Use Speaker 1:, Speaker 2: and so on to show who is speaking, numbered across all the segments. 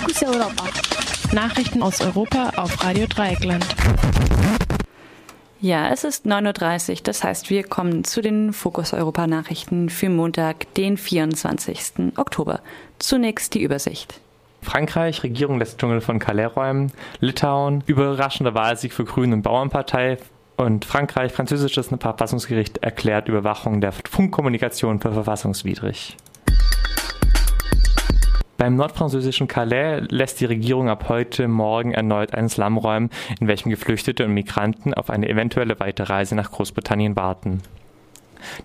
Speaker 1: Fokus Europa. Nachrichten aus Europa auf Radio Dreieckland.
Speaker 2: Ja, es ist 9.30 Uhr, das heißt, wir kommen zu den Fokus Europa Nachrichten für Montag, den 24. Oktober. Zunächst die Übersicht.
Speaker 3: Frankreich, Regierung lässt Dschungel von Calais räumen. Litauen, überraschender Wahlsieg für Grünen und Bauernpartei. Und Frankreich, französisches Verfassungsgericht erklärt Überwachung der Funkkommunikation für verfassungswidrig. Beim nordfranzösischen Calais lässt die Regierung ab heute Morgen erneut einen Slum räumen, in welchem Geflüchtete und Migranten auf eine eventuelle Weiterreise nach Großbritannien warten.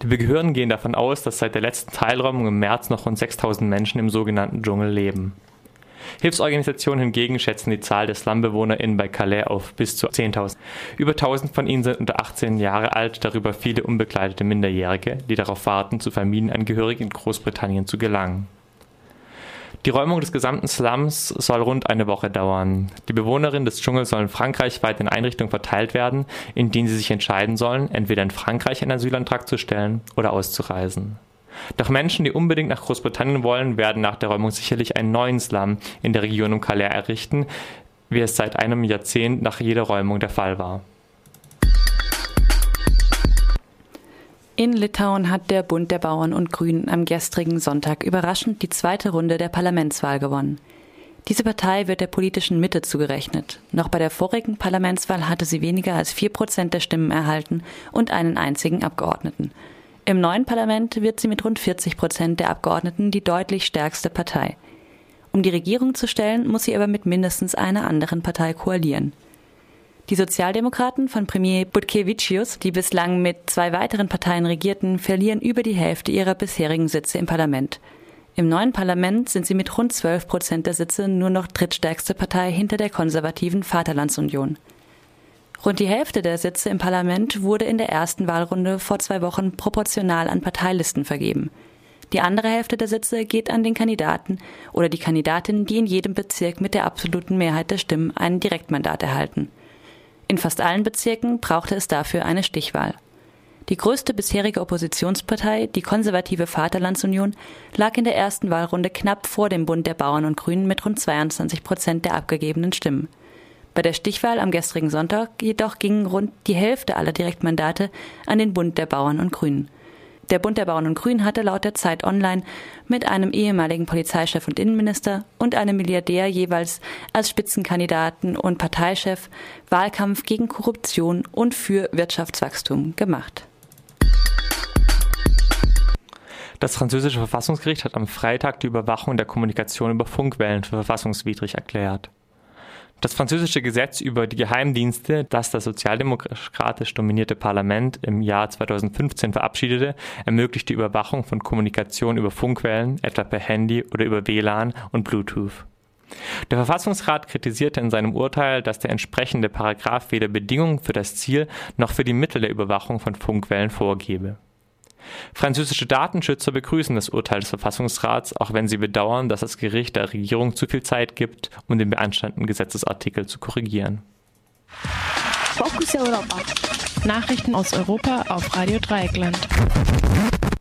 Speaker 3: Die Behörden gehen davon aus, dass seit der letzten Teilräumung im März noch rund 6000 Menschen im sogenannten Dschungel leben. Hilfsorganisationen hingegen schätzen die Zahl der Slum-BewohnerInnen bei Calais auf bis zu 10.000. Über 1000 von ihnen sind unter 18 Jahre alt, darüber viele unbegleitete Minderjährige, die darauf warten, zu Familienangehörigen in Großbritannien zu gelangen. Die Räumung des gesamten Slums soll rund eine Woche dauern. Die Bewohnerinnen des Dschungels sollen frankreichweit in Einrichtungen verteilt werden, in denen sie sich entscheiden sollen, entweder in Frankreich einen Asylantrag zu stellen oder auszureisen. Doch Menschen, die unbedingt nach Großbritannien wollen, werden nach der Räumung sicherlich einen neuen Slum in der Region um Calais errichten, wie es seit einem Jahrzehnt nach jeder Räumung der Fall war.
Speaker 2: In Litauen hat der Bund der Bauern und Grünen am gestrigen Sonntag überraschend die zweite Runde der Parlamentswahl gewonnen. Diese Partei wird der politischen Mitte zugerechnet. Noch bei der vorigen Parlamentswahl hatte sie weniger als vier Prozent der Stimmen erhalten und einen einzigen Abgeordneten. Im neuen Parlament wird sie mit rund 40 Prozent der Abgeordneten die deutlich stärkste Partei. Um die Regierung zu stellen, muss sie aber mit mindestens einer anderen Partei koalieren. Die Sozialdemokraten von Premier Butkevicius, die bislang mit zwei weiteren Parteien regierten, verlieren über die Hälfte ihrer bisherigen Sitze im Parlament. Im neuen Parlament sind sie mit rund 12 Prozent der Sitze nur noch drittstärkste Partei hinter der konservativen Vaterlandsunion. Rund die Hälfte der Sitze im Parlament wurde in der ersten Wahlrunde vor zwei Wochen proportional an Parteilisten vergeben. Die andere Hälfte der Sitze geht an den Kandidaten oder die Kandidatin, die in jedem Bezirk mit der absoluten Mehrheit der Stimmen ein Direktmandat erhalten. In fast allen Bezirken brauchte es dafür eine Stichwahl. Die größte bisherige Oppositionspartei, die konservative Vaterlandsunion, lag in der ersten Wahlrunde knapp vor dem Bund der Bauern und Grünen mit rund 22 Prozent der abgegebenen Stimmen. Bei der Stichwahl am gestrigen Sonntag jedoch gingen rund die Hälfte aller Direktmandate an den Bund der Bauern und Grünen. Der Bund der Bauern und Grünen hatte laut der Zeit Online mit einem ehemaligen Polizeichef und Innenminister und einem Milliardär jeweils als Spitzenkandidaten und Parteichef Wahlkampf gegen Korruption und für Wirtschaftswachstum gemacht.
Speaker 3: Das französische Verfassungsgericht hat am Freitag die Überwachung der Kommunikation über Funkwellen für verfassungswidrig erklärt. Das französische Gesetz über die Geheimdienste, das das sozialdemokratisch dominierte Parlament im Jahr 2015 verabschiedete, ermöglicht die Überwachung von Kommunikation über Funkwellen, etwa per Handy oder über WLAN und Bluetooth. Der Verfassungsrat kritisierte in seinem Urteil, dass der entsprechende Paragraph weder Bedingungen für das Ziel noch für die Mittel der Überwachung von Funkwellen vorgebe. Französische Datenschützer begrüßen das Urteil des Verfassungsrats, auch wenn sie bedauern, dass das Gericht der Regierung zu viel Zeit gibt, um den beanstandeten Gesetzesartikel zu korrigieren.
Speaker 1: Fokus Europa. Nachrichten aus Europa auf Radio Dreieckland.